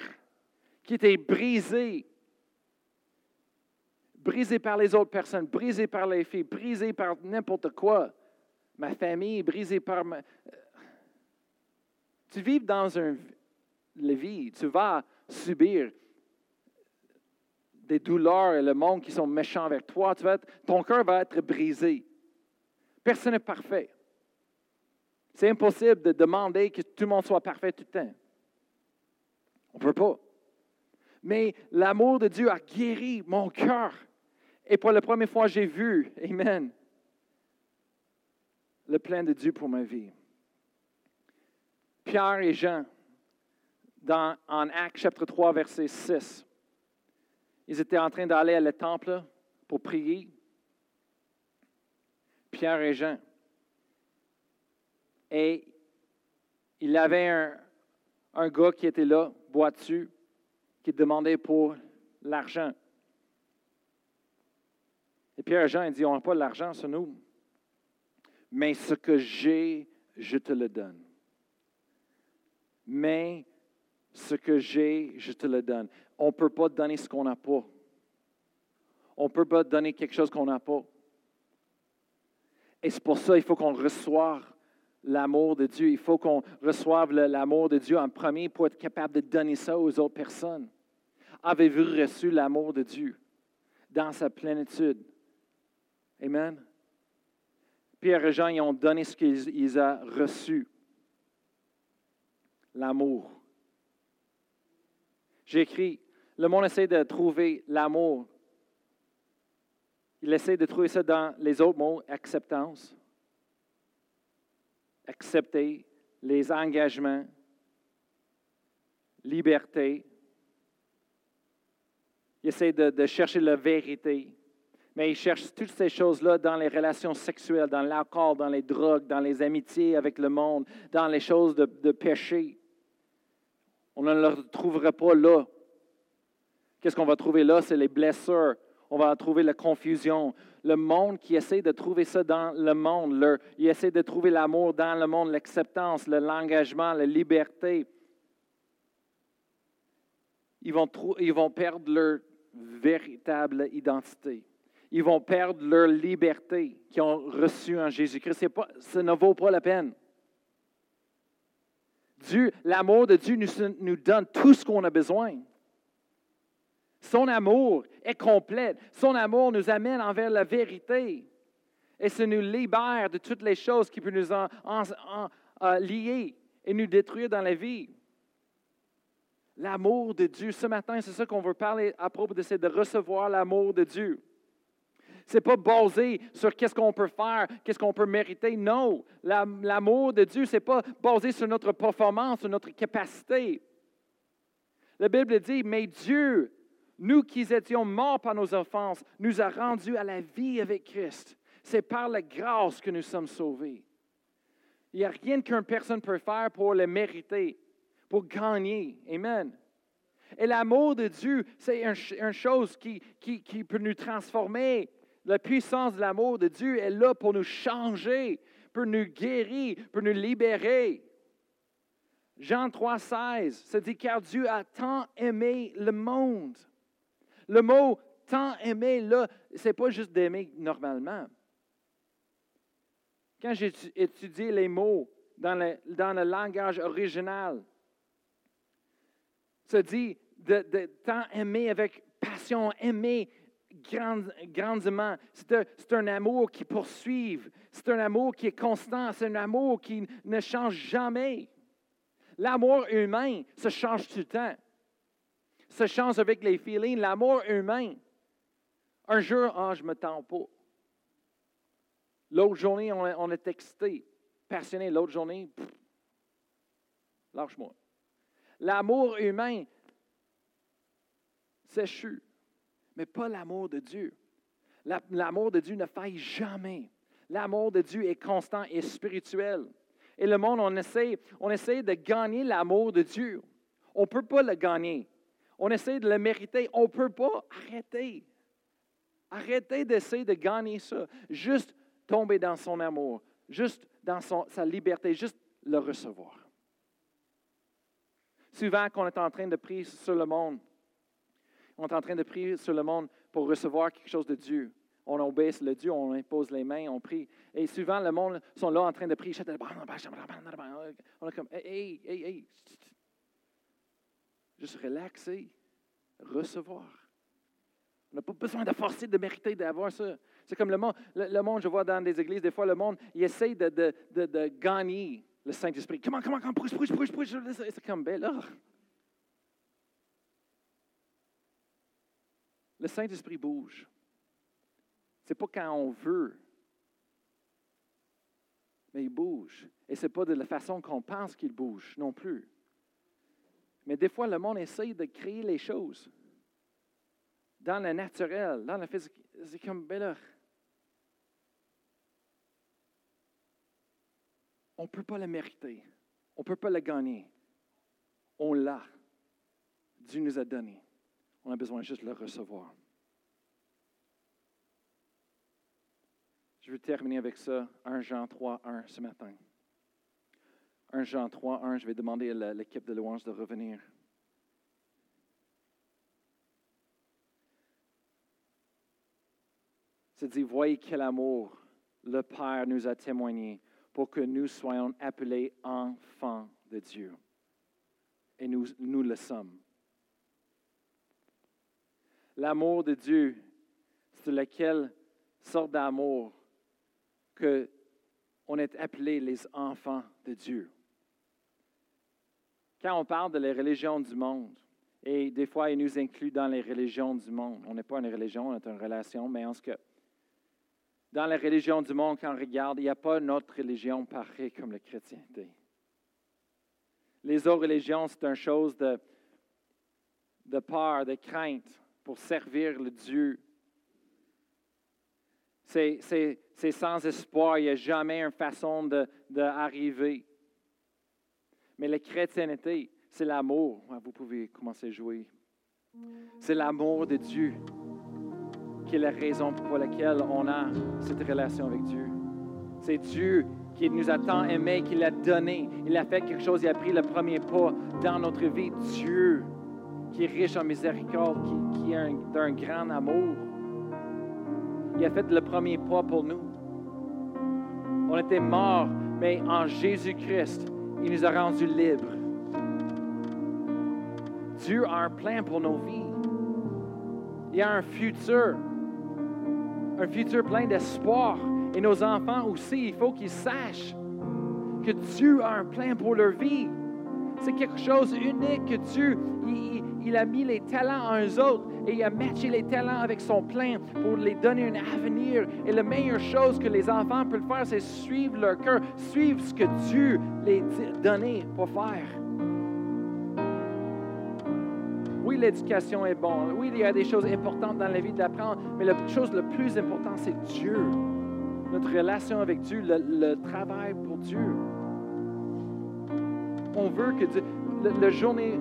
qui était brisé. Brisé par les autres personnes, brisé par les filles, brisé par n'importe quoi. Ma famille, brisé par ma, tu vis dans un, vie, tu vas subir des douleurs et le monde qui sont méchants avec toi. Ton cœur va être brisé. Personne n'est parfait. C'est impossible de demander que tout le monde soit parfait tout le temps. On ne peut pas. Mais l'amour de Dieu a guéri mon cœur. Et pour la première fois, j'ai vu, Amen, le plein de Dieu pour ma vie. Pierre et Jean, en Actes chapitre 3, verset 6. Ils étaient en train d'aller à le temple pour prier. Pierre et Jean. Et il avait un, un gars qui était là, boiteux, qui demandait pour l'argent. Et Pierre et Jean, ils disent, on n'a pas l'argent sur nous. Mais ce que j'ai, je te le donne mais ce que j'ai, je te le donne. On ne peut pas donner ce qu'on n'a pas. On ne peut pas donner quelque chose qu'on n'a pas. Et c'est pour ça qu'il faut qu'on reçoive l'amour de Dieu. Il faut qu'on reçoive l'amour de Dieu en premier pour être capable de donner ça aux autres personnes. Avez-vous reçu l'amour de Dieu dans sa plénitude? Amen. Pierre et Jean, ils ont donné ce qu'ils ont reçu l'amour. J'ai écrit, le monde essaie de trouver l'amour. Il essaie de trouver ça dans les autres mots, acceptance, accepter les engagements, liberté, il essaie de, chercher la vérité. Mais il cherche toutes ces choses-là dans les relations sexuelles, dans l'alcool, dans les drogues, dans les amitiés avec le monde, dans les choses de, de péché. On ne le trouvera pas là. Qu'est-ce qu'on va trouver là? C'est les blessures. On va trouver la confusion. Le monde qui essaie de trouver ça dans le monde, il essaie de trouver l'amour dans le monde, l'acceptance, l'engagement, la liberté. Ils vont, ils vont perdre leur véritable identité ils vont perdre leur liberté qu'ils ont reçue en Jésus-Christ. Ça ne vaut pas la peine. Dieu, l'amour de Dieu nous, donne tout ce qu'on a besoin. Son amour est complet. Son amour nous amène envers la vérité. Et ça nous libère de toutes les choses qui peuvent nous en, lier et nous détruire dans la vie. L'amour de Dieu. Ce matin, c'est ça qu'on veut parler à propos de c'est de recevoir l'amour de Dieu. Ce n'est pas basé sur qu'est-ce qu'on peut faire, qu'est-ce qu'on peut mériter. Non, l'amour de Dieu, ce n'est pas basé sur notre performance, sur notre capacité. La Bible dit, mais Dieu, nous qui étions morts par nos offenses, nous a rendus à la vie avec Christ. C'est par la grâce que nous sommes sauvés. Il n'y a rien qu'une personne peut faire pour le mériter, pour gagner. Amen. Et l'amour de Dieu, c'est une, chose qui, peut nous transformer, la puissance de l'amour de Dieu est là pour nous changer, pour nous guérir, pour nous libérer. Jean 3, 16 se dit car Dieu a tant aimé le monde. Le mot tant aimé, là, ce n'est pas juste d'aimer normalement. Quand j'ai étudié les mots dans le, dans le langage original, se dit de tant aimer avec passion, aimer grandement. C'est un, amour qui poursuit. C'est un amour qui est constant. C'est un amour qui ne change jamais. L'amour humain se change tout le temps. Se change avec les feelings. L'amour humain. Un jour, ah, je ne me tends pas. L'autre journée, on, est excité, passionné. L'autre journée, lâche-moi. L'amour humain s'échoue mais pas l'amour de Dieu. L'amour de Dieu ne faille jamais. L'amour de Dieu est constant et spirituel. Et le monde, on essaie, de gagner l'amour de Dieu. On ne peut pas le gagner. On essaie de le mériter. On ne peut pas arrêter. Arrêtez d'essayer de gagner ça. Juste tomber dans son amour. Juste dans sa liberté. Juste le recevoir. Souvent, quand on est en train de prier sur le monde, on est en train de prier sur le monde pour recevoir quelque chose de Dieu. On obéisse le Dieu, on impose les mains, on prie. Et souvent, le monde sont là en train de prier. On est comme, hey, hey, hey, juste relaxer, recevoir. On n'a pas besoin de forcer, de mériter, d'avoir ça. C'est comme le monde, le, monde, je vois dans des églises, des fois, le monde, il essaie de, de, de, gagner le Saint-Esprit. Comment, comment, comment, pousse, pousse, pousse, pousse. C'est comme, ben Le Saint-Esprit bouge. Ce n'est pas quand on veut, mais il bouge. Et ce n'est pas de la façon qu'on pense qu'il bouge non plus. Mais des fois, le monde essaye de créer les choses dans le naturel, dans le physique. C'est comme, ben on ne peut pas le mériter. On ne peut pas le gagner. On l'a. Dieu nous a donné. On a besoin juste de le recevoir. Je vais terminer avec ça, 1 Jean 3, 1 ce matin. 1 Jean 3, 1, je vais demander à l'équipe de louange de revenir. C'est dit, voyez quel amour le Père nous a témoigné pour que nous soyons appelés enfants de Dieu. Et nous, nous le sommes. L'amour de Dieu, c'est laquelle sorte d'amour que on est appelé les enfants de Dieu. Quand on parle de les religions du monde, et des fois, il nous inclut dans les religions du monde. On n'est pas une religion, on est une relation, mais en ce que dans les religions du monde, quand on regarde, il n'y a pas une autre religion pareille comme la chrétienté. Les autres religions, c'est une chose de, de peur, de crainte, pour servir le Dieu. C'est sans espoir, il n'y a jamais une façon d'arriver. Mais la chrétienté, c'est l'amour. Vous pouvez commencer à jouer. C'est l'amour de Dieu qui est la raison pour laquelle on a cette relation avec Dieu. C'est Dieu qui nous a tant aimés, qui l'a donné. Il a fait quelque chose, il a pris le premier pas dans notre vie. Dieu, qui est riche en miséricorde, qui, est d'un grand amour. Il a fait le premier pas pour nous. On était morts, mais en Jésus-Christ, il nous a rendus libres. Dieu a un plan pour nos vies. Il a un futur, un futur plein d'espoir. Et nos enfants aussi, il faut qu'ils sachent que Dieu a un plan pour leur vie. C'est quelque chose d'unique que Dieu, il, a mis les talents en eux autres et il a matché les talents avec son plan pour les donner un avenir. Et la meilleure chose que les enfants peuvent faire, c'est suivre leur cœur, suivre ce que Dieu les a donné pour faire. Oui, l'éducation est bonne. Oui, il y a des choses importantes dans la vie d'apprendre, mais la chose la plus importante, c'est Dieu notre relation avec Dieu, le, travail pour Dieu. On veut que Dieu, le, journée,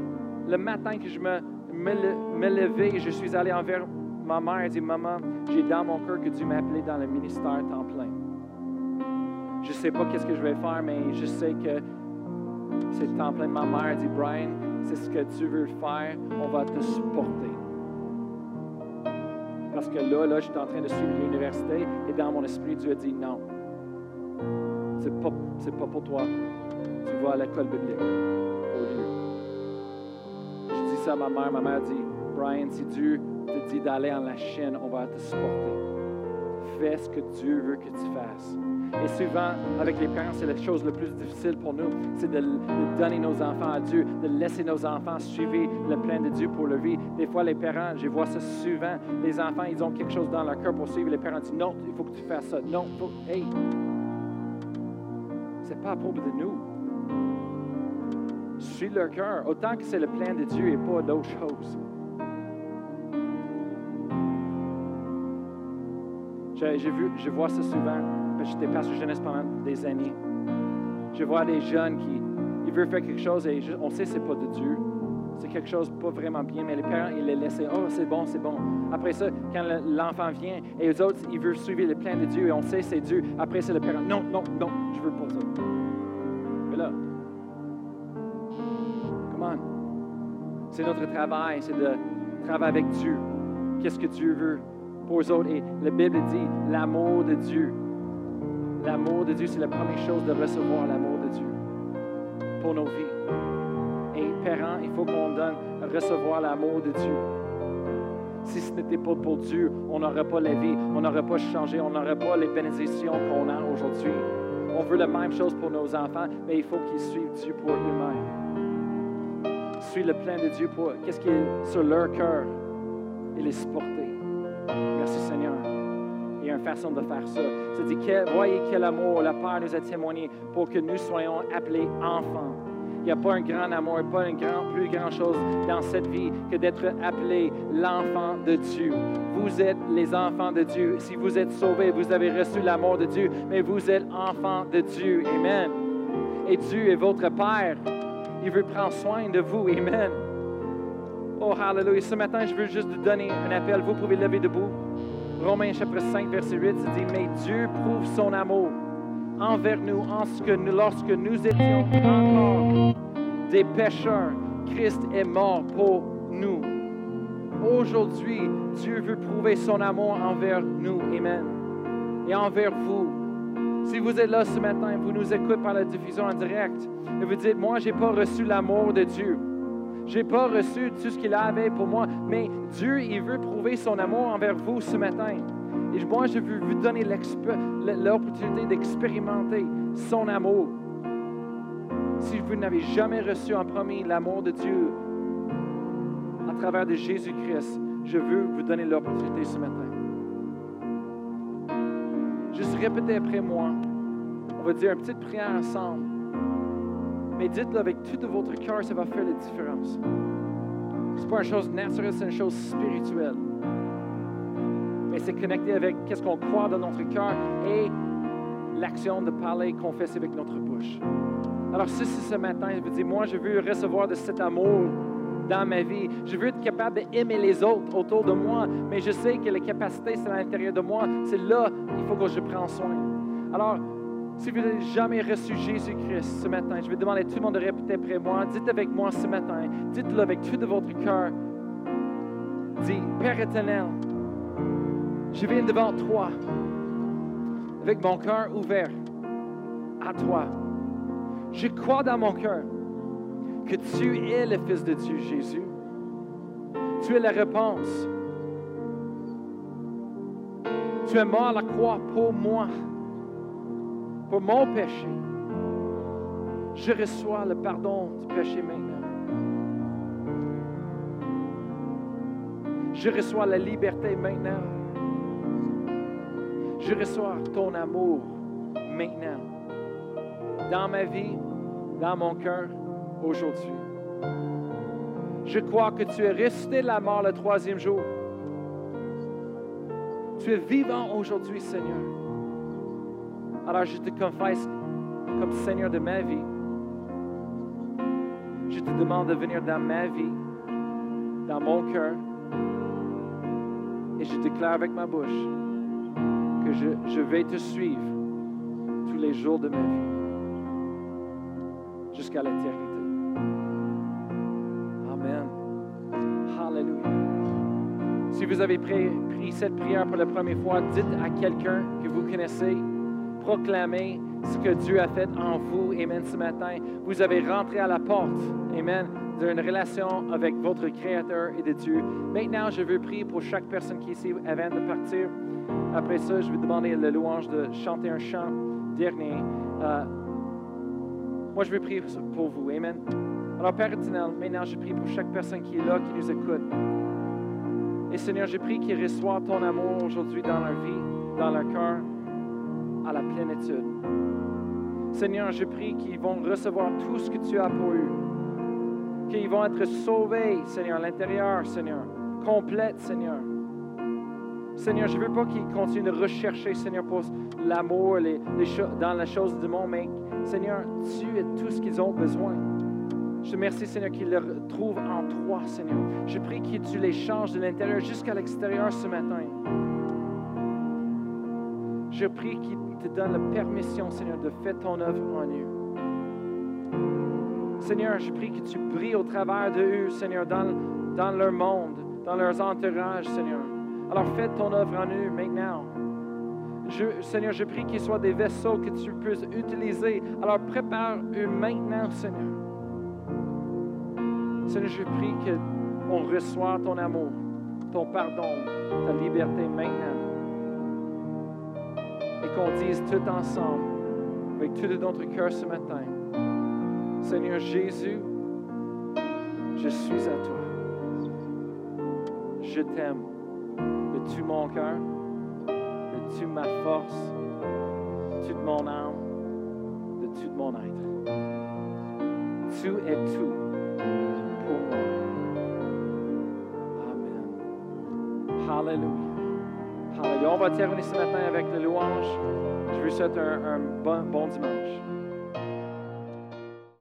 le matin que je me, levais et je suis allé envers ma mère et dit Maman, j'ai dans mon cœur que Dieu m'a appelé dans le ministère temps plein. Je ne sais pas qu'est-ce que je vais faire, mais je sais que c'est temps plein. Ma mère dit Brian, c'est ce que tu veux faire, on va te supporter. Parce que là, là, j'étais en train de suivre l'université et dans mon esprit, Dieu a dit non. C'est pas, c'est pas pour toi. Tu vas à l'école biblique au lieu. Je dis ça à ma mère. Ma mère dit Brian, si Dieu te dit d'aller en la chaîne, on va te supporter. Fais ce que Dieu veut que tu fasses. Et souvent, avec les parents, c'est la chose la plus difficile pour nous, c'est de, donner nos enfants à Dieu, de laisser nos enfants suivre le plan de Dieu pour leur vie. Des fois, les parents, je vois ça souvent, les enfants, ils ont quelque chose dans leur cœur pour suivre. Les parents disent, non, il faut que tu fasses ça. Non, faut, hey, c'est pas à propos de nous. Suis leur cœur, autant que c'est le plan de Dieu et pas d'autre chose. J'ai vu, je vois ça souvent j'étais pasteur jeunesse pendant des années. Je vois des jeunes qui ils veulent faire quelque chose et on sait que ce n'est pas de Dieu. C'est quelque chose pas vraiment bien, mais les parents, ils les laissent. Oh, c'est bon, c'est bon. Après ça, quand l'enfant vient et les autres, ils veulent suivre le plan de Dieu et on sait que c'est Dieu. Après, c'est le parent. Non, non, non, je veux pas ça. Mais là, C'est notre travail, c'est de travailler avec Dieu. Qu'est-ce que Dieu veut pour eux autres? Et la Bible dit l'amour de Dieu L'amour de Dieu, c'est la première chose de recevoir l'amour de Dieu pour nos vies. Et parents, il faut qu'on donne recevoir l'amour de Dieu. Si ce n'était pas pour Dieu, on n'aurait pas la vie, on n'aurait pas changé, on n'aurait pas les bénédictions qu'on a aujourd'hui. On veut la même chose pour nos enfants, mais il faut qu'ils suivent Dieu pour eux-mêmes. Suivent le plan de Dieu pour qu'est-ce qui est sur leur cœur et les supporter. Merci Seigneur il y a une façon de faire ça. C'est dit, voyez quel amour le Père nous a témoigné pour que nous soyons appelés enfants. Il n'y a pas un grand amour, pas une grand, plus grande chose dans cette vie que d'être appelé l'enfant de Dieu. Vous êtes les enfants de Dieu. Si vous êtes sauvés, vous avez reçu l'amour de Dieu, mais vous êtes enfants de Dieu. Amen. Et Dieu est votre Père. Il veut prendre soin de vous. Amen. Oh, hallelujah. Ce matin, je veux juste donner un appel. Vous pouvez lever debout. Romains chapitre 5, verset 8, se dit, mais Dieu prouve son amour envers nous en ce que lorsque nous étions encore des pécheurs, Christ est mort pour nous. Aujourd'hui, Dieu veut prouver son amour envers nous. Amen. Et envers vous. Si vous êtes là ce matin, vous nous écoutez par la diffusion en direct, et vous dites, moi, je n'ai pas reçu l'amour de Dieu. Je n'ai pas reçu tout ce qu'il avait pour moi, mais Dieu, il veut prouver son amour envers vous ce matin. Et moi, je veux vous donner l'opportunité d'expérimenter son amour. Si vous n'avez jamais reçu en premier l'amour de Dieu à travers de Jésus-Christ, je veux vous donner l'opportunité ce matin. Juste répétez après moi. On va dire une petite prière ensemble. Mais dites-le avec tout de votre cœur, ça va faire la différence. C'est pas une chose naturelle, c'est une chose spirituelle. Mais c'est connecté avec qu'est-ce qu'on croit dans notre cœur et l'action de parler, confesser avec notre bouche. Alors, si ce matin, je veux dire, moi, je veux recevoir de cet amour dans ma vie. Je veux être capable d'aimer les autres autour de moi, mais je sais que la capacité, c'est à l'intérieur de moi. C'est là il faut que je prenne soin. Alors, si vous n'avez jamais reçu Jésus-Christ ce matin, je vais demander à tout le monde de répéter après moi. Dites avec moi ce matin. Dites-le avec tout de votre cœur. Dis, Père éternel, je viens devant toi avec mon cœur ouvert à toi. Je crois dans mon cœur que tu es le Fils de Dieu, Jésus. Tu es la réponse. Tu es mort à la croix pour moi, pour mon péché. Je reçois le pardon du péché maintenant. Je reçois la liberté maintenant. Je reçois ton amour maintenant. Dans ma vie, dans mon cœur, aujourd'hui. Je crois que tu es resté de la mort le troisième jour. Tu es vivant aujourd'hui, Seigneur. Alors je te confesse comme Seigneur de ma vie. Je te demande de venir dans ma vie, dans mon cœur. Et je déclare avec ma bouche que je, je vais te suivre tous les jours de ma vie, jusqu'à l'éternité. Si vous avez pris, cette prière pour la première fois, dites à quelqu'un que vous connaissez, proclamez ce que Dieu a fait en vous. Amen. Ce matin, vous avez rentré à la porte. Amen. D'une relation avec votre Créateur et de Dieu. Maintenant, je veux prier pour chaque personne qui est ici avant de partir. Après ça, je vais demander le louange de chanter un chant dernier. Euh, moi, je veux prier pour vous. Amen. Alors, Père éternel, maintenant, je prie pour chaque personne qui est là, qui nous écoute. Et Seigneur, je prie qu'ils reçoivent ton amour aujourd'hui dans leur vie, dans leur cœur, à la plénitude. Seigneur, je prie qu'ils vont recevoir tout ce que tu as pour eux. Qu'ils vont être sauvés, Seigneur, à l'intérieur, Seigneur. Complète, Seigneur. Seigneur, je ne veux pas qu'ils continuent de rechercher, Seigneur, pour l'amour les, dans la chose du monde, mais Seigneur, tu es tout ce qu'ils ont besoin. Je te remercie, Seigneur, qu'ils le trouvent en toi, Seigneur. Je prie que tu les changes de l'intérieur jusqu'à l'extérieur ce matin. Je prie qu'il te donne la permission, Seigneur, de faire ton œuvre en eux. Seigneur, je prie que tu brilles au travers de eux, Seigneur, dans, dans leur monde, dans leurs entourages, Seigneur. Alors fais ton œuvre en eux maintenant. Seigneur, je prie qu'ils soient des vaisseaux que tu puisses utiliser. Alors prépare-eux maintenant, Seigneur. Seigneur, je prie qu'on reçoive ton amour, ton pardon, ta liberté maintenant. Et qu'on dise tout ensemble, avec tout notre cœur ce matin, Seigneur Jésus, je suis à toi. Je t'aime de tout mon cœur, toute ma force, de toute mon âme, de tout mon être. Tu es tout Alléluia. On va terminer ce matin avec le louange. Je vous souhaite un, un bon, bon dimanche.